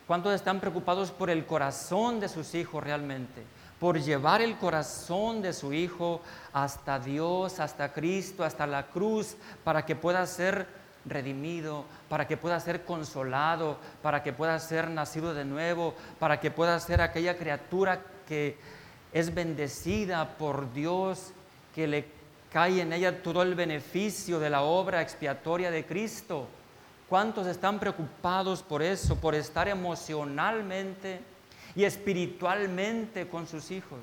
¿Cuántos están preocupados por el corazón de sus hijos realmente? Por llevar el corazón de su hijo hasta Dios, hasta Cristo, hasta la cruz, para que pueda ser redimido, para que pueda ser consolado, para que pueda ser nacido de nuevo, para que pueda ser aquella criatura que es bendecida por Dios, que le cae en ella todo el beneficio de la obra expiatoria de Cristo. ¿Cuántos están preocupados por eso, por estar emocionalmente y espiritualmente con sus hijos?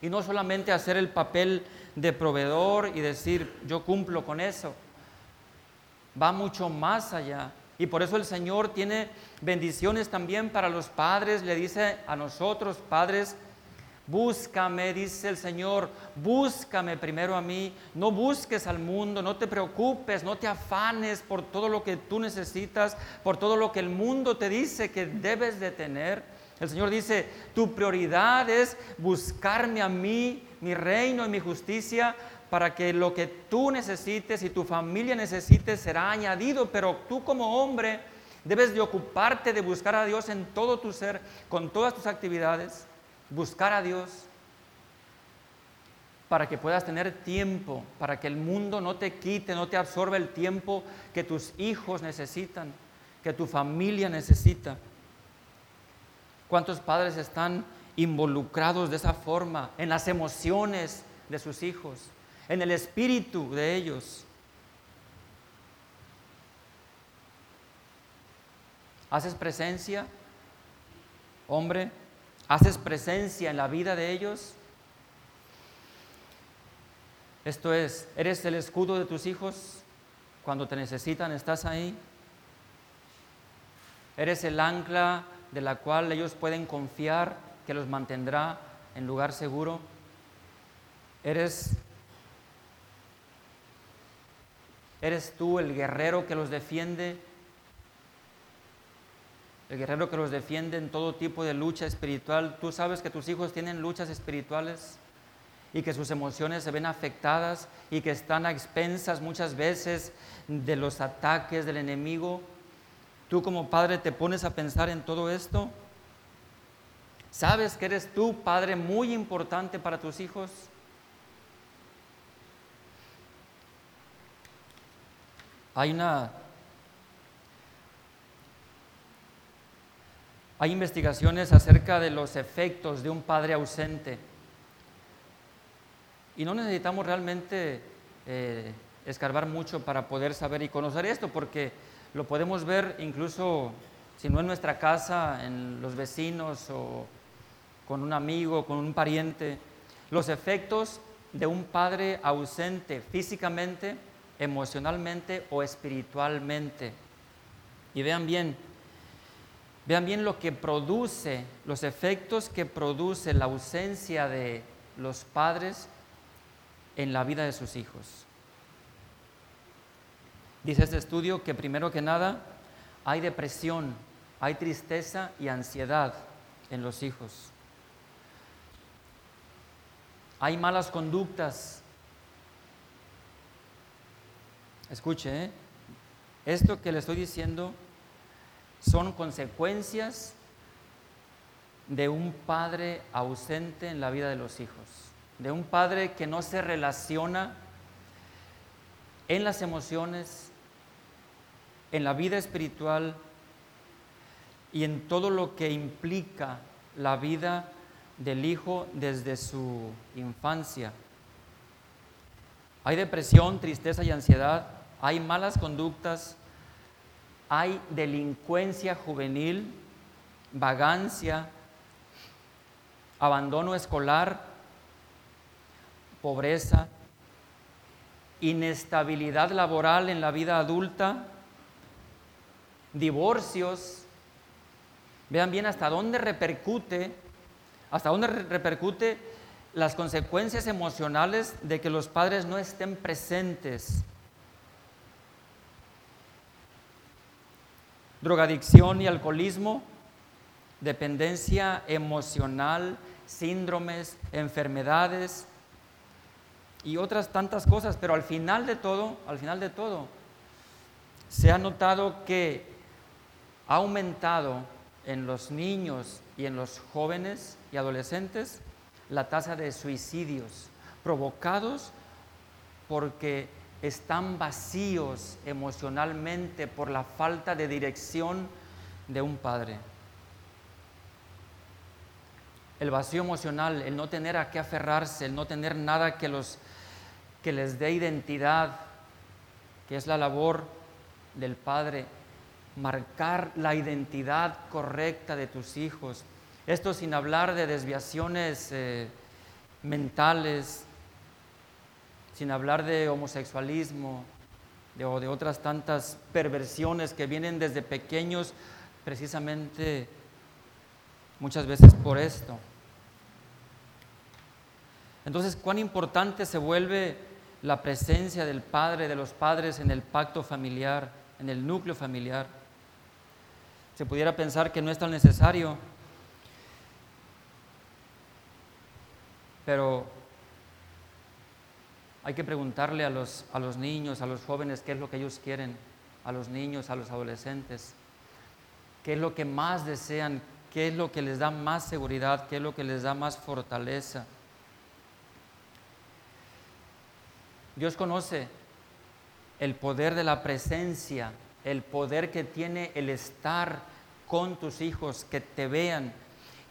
Y no solamente hacer el papel de proveedor y decir, yo cumplo con eso. Va mucho más allá. Y por eso el Señor tiene bendiciones también para los padres. Le dice a nosotros, padres, Búscame, dice el Señor, búscame primero a mí, no busques al mundo, no te preocupes, no te afanes por todo lo que tú necesitas, por todo lo que el mundo te dice que debes de tener. El Señor dice, tu prioridad es buscarme a mí, mi reino y mi justicia, para que lo que tú necesites y tu familia necesite será añadido, pero tú como hombre debes de ocuparte de buscar a Dios en todo tu ser, con todas tus actividades buscar a Dios para que puedas tener tiempo, para que el mundo no te quite, no te absorba el tiempo que tus hijos necesitan, que tu familia necesita. ¿Cuántos padres están involucrados de esa forma en las emociones de sus hijos, en el espíritu de ellos? ¿Haces presencia, hombre? ¿Haces presencia en la vida de ellos? Esto es, ¿eres el escudo de tus hijos? Cuando te necesitan, ¿estás ahí? ¿Eres el ancla de la cual ellos pueden confiar que los mantendrá en lugar seguro? ¿Eres, ¿Eres tú el guerrero que los defiende el guerrero que los defiende en todo tipo de lucha espiritual. Tú sabes que tus hijos tienen luchas espirituales y que sus emociones se ven afectadas y que están a expensas muchas veces de los ataques del enemigo. Tú como padre te pones a pensar en todo esto. ¿Sabes que eres tú, padre, muy importante para tus hijos? Hay una Hay investigaciones acerca de los efectos de un padre ausente. Y no necesitamos realmente eh, escarbar mucho para poder saber y conocer esto, porque lo podemos ver incluso, si no en nuestra casa, en los vecinos o con un amigo, con un pariente. Los efectos de un padre ausente físicamente, emocionalmente o espiritualmente. Y vean bien, Vean bien lo que produce, los efectos que produce la ausencia de los padres en la vida de sus hijos. Dice este estudio que primero que nada hay depresión, hay tristeza y ansiedad en los hijos. Hay malas conductas. Escuche, ¿eh? esto que le estoy diciendo son consecuencias de un padre ausente en la vida de los hijos, de un padre que no se relaciona en las emociones, en la vida espiritual y en todo lo que implica la vida del hijo desde su infancia. Hay depresión, tristeza y ansiedad, hay malas conductas, hay delincuencia juvenil, vagancia, abandono escolar, pobreza, inestabilidad laboral en la vida adulta, divorcios. Vean bien hasta dónde repercute, hasta dónde repercute las consecuencias emocionales de que los padres no estén presentes drogadicción y alcoholismo, dependencia emocional, síndromes, enfermedades y otras tantas cosas, pero al final de todo, al final de todo, se ha notado que ha aumentado en los niños y en los jóvenes y adolescentes la tasa de suicidios provocados porque están vacíos emocionalmente por la falta de dirección de un padre. el vacío emocional, el no tener a qué aferrarse, el no tener nada que, los, que les dé identidad, que es la labor del Padre, marcar la identidad correcta de tus hijos. Esto sin hablar de desviaciones eh, mentales, sin hablar de homosexualismo o de otras tantas perversiones que vienen desde pequeños precisamente muchas veces por esto. Entonces, cuán importante se vuelve la presencia del padre, de los padres en el pacto familiar, en el núcleo familiar. Se pudiera pensar que no es tan necesario, pero hay que preguntarle a los, a los niños, a los jóvenes, qué es lo que ellos quieren, a los niños, a los adolescentes, qué es lo que más desean, qué es lo que les da más seguridad, qué es lo que les da más fortaleza. Dios conoce el poder de la presencia, el poder que tiene el estar con tus hijos, que te vean,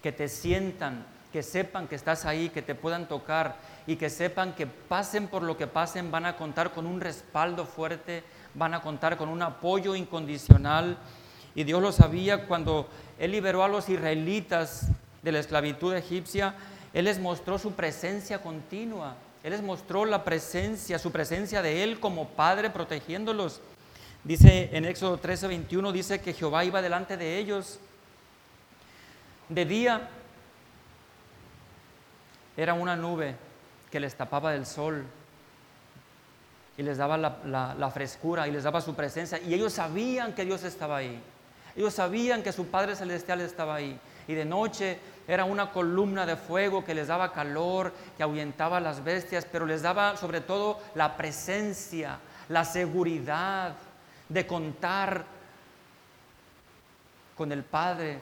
que te sientan, que sepan que estás ahí, que te puedan tocar y que sepan que pasen por lo que pasen, van a contar con un respaldo fuerte, van a contar con un apoyo incondicional. Y Dios lo sabía cuando Él liberó a los israelitas de la esclavitud egipcia, Él les mostró su presencia continua. Él les mostró la presencia, su presencia de Él como Padre protegiéndolos. Dice en Éxodo 13, 21, dice que Jehová iba delante de ellos. De día era una nube que les tapaba del sol y les daba la, frescura y les daba su presencia. Y ellos sabían que Dios estaba ahí. Ellos sabían que su Padre Celestial estaba ahí. Y de noche era una columna de fuego que les daba calor, que ahuyentaba a las bestias, pero les daba sobre todo la presencia, la seguridad de contar con el Padre.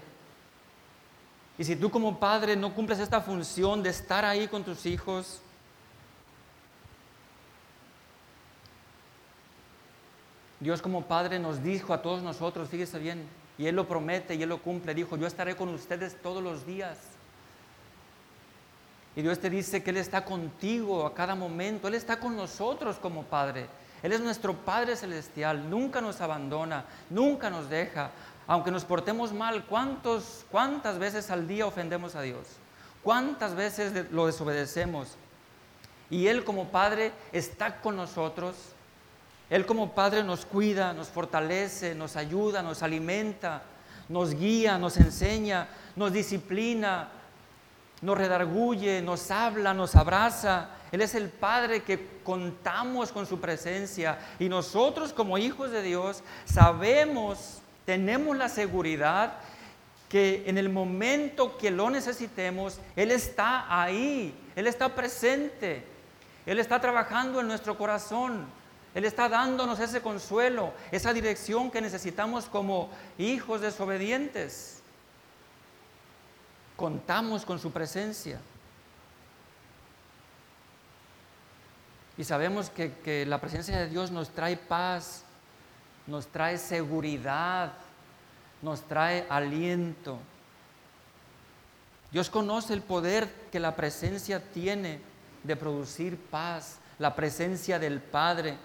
Y si tú como padre no cumples esta función de estar ahí con tus hijos, Dios como Padre nos dijo a todos nosotros, fíjese bien, y Él lo promete y Él lo cumple. Dijo, yo estaré con ustedes todos los días. Y Dios te dice que Él está contigo a cada momento. Él está con nosotros como Padre. Él es nuestro Padre Celestial. Nunca nos abandona, nunca nos deja. Aunque nos portemos mal, ¿cuántos, ¿cuántas veces al día ofendemos a Dios? ¿Cuántas veces lo desobedecemos? Y Él como Padre está con nosotros él como Padre nos cuida, nos fortalece, nos ayuda, nos alimenta, nos guía, nos enseña, nos disciplina, nos redarguye, nos habla, nos abraza. Él es el Padre que contamos con su presencia y nosotros como hijos de Dios sabemos, tenemos la seguridad que en el momento que lo necesitemos, Él está ahí, Él está presente, Él está trabajando en nuestro corazón. Él está dándonos ese consuelo, esa dirección que necesitamos como hijos desobedientes. Contamos con su presencia. Y sabemos que, que, la presencia de Dios nos trae paz, nos trae seguridad, nos trae aliento. Dios conoce el poder que la presencia tiene de producir paz, la presencia del Padre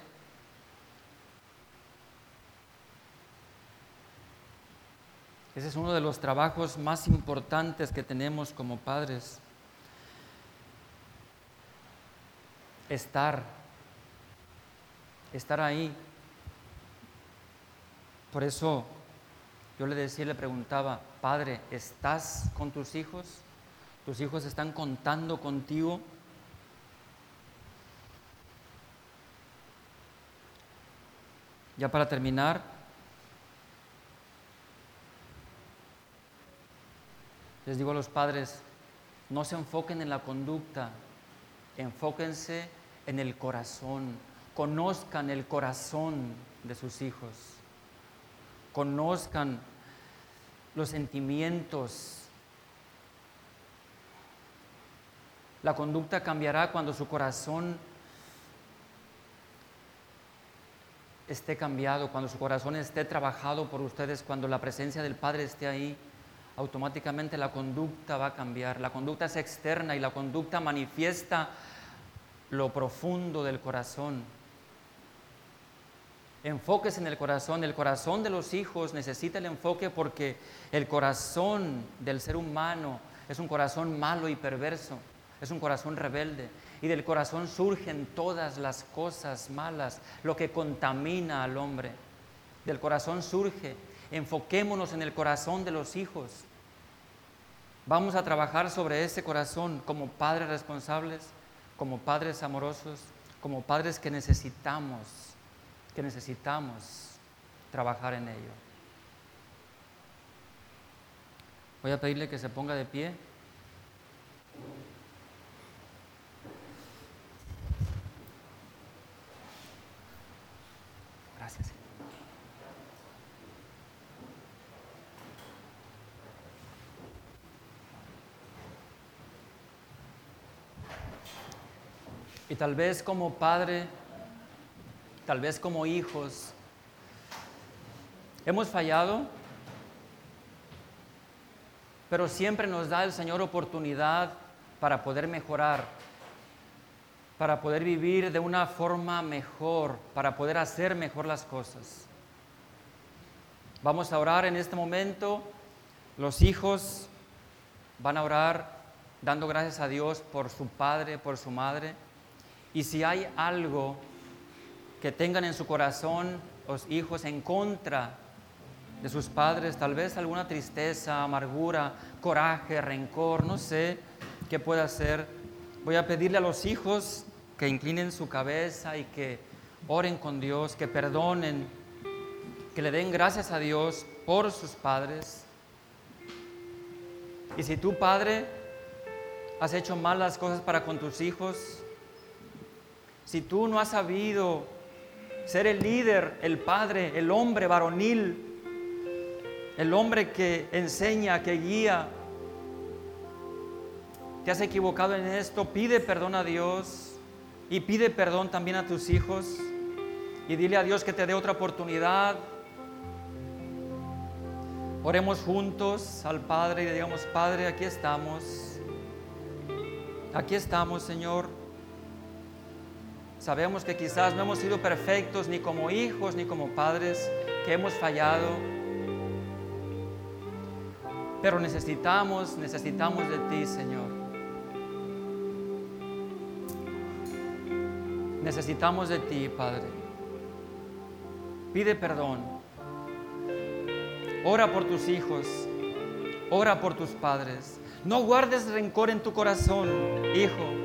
Ese es uno de los trabajos más importantes que tenemos como padres. Estar, estar ahí. Por eso yo le decía, le preguntaba, Padre, ¿estás con tus hijos? ¿Tus hijos están contando contigo? Ya para terminar, Les digo a los padres, no se enfoquen en la conducta, enfóquense en el corazón, conozcan el corazón de sus hijos, conozcan los sentimientos. La conducta cambiará cuando su corazón esté cambiado, cuando su corazón esté trabajado por ustedes, cuando la presencia del Padre esté ahí. Automáticamente la conducta va a cambiar. La conducta es externa y la conducta manifiesta lo profundo del corazón. Enfoques en el corazón. El corazón de los hijos necesita el enfoque porque el corazón del ser humano es un corazón malo y perverso, es un corazón rebelde. Y del corazón surgen todas las cosas malas, lo que contamina al hombre. Del corazón surge. Enfoquémonos en el corazón de los hijos. Vamos a trabajar sobre ese corazón como padres responsables, como padres amorosos, como padres que necesitamos, que necesitamos trabajar en ello. Voy a pedirle que se ponga de pie. Gracias. Y tal vez como padre, tal vez como hijos, hemos fallado, pero siempre nos da el Señor oportunidad para poder mejorar, para poder vivir de una forma mejor, para poder hacer mejor las cosas. Vamos a orar en este momento. Los hijos van a orar dando gracias a Dios por su padre, por su madre. Y si hay algo que tengan en su corazón los hijos en contra de sus padres, tal vez alguna tristeza, amargura, coraje, rencor, no sé qué puede hacer. Voy a pedirle a los hijos que inclinen su cabeza y que oren con Dios, que perdonen, que le den gracias a Dios por sus padres. Y si tú, padre, has hecho malas cosas para con tus hijos, si tú no has sabido ser el líder, el padre, el hombre varonil, el hombre que enseña, que guía, te has equivocado en esto, pide perdón a Dios y pide perdón también a tus hijos y dile a Dios que te dé otra oportunidad. Oremos juntos al Padre y le digamos, Padre, aquí estamos. Aquí estamos, Señor. Sabemos que quizás no hemos sido perfectos ni como hijos ni como padres, que hemos fallado. Pero necesitamos, necesitamos de ti, Señor. Necesitamos de ti, Padre. Pide perdón. Ora por tus hijos. Ora por tus padres. No guardes rencor en tu corazón, hijo.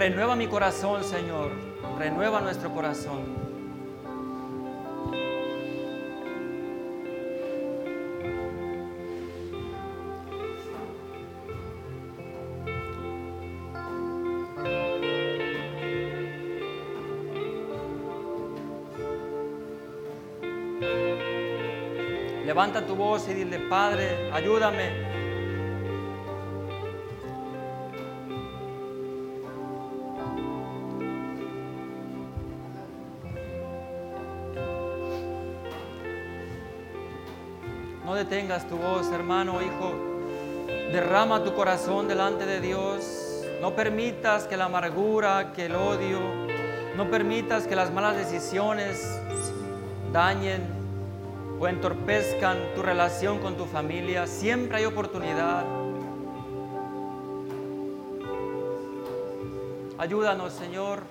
Renueva mi corazón, Señor. Renueva nuestro corazón. Levanta tu voz y dile, Padre, ayúdame. Detengas tu voz, hermano, hijo. Derrama tu corazón delante de Dios. No permitas que la amargura, que el odio, no permitas que las malas decisiones dañen o entorpezcan tu relación con tu familia. Siempre hay oportunidad. Ayúdanos, Señor.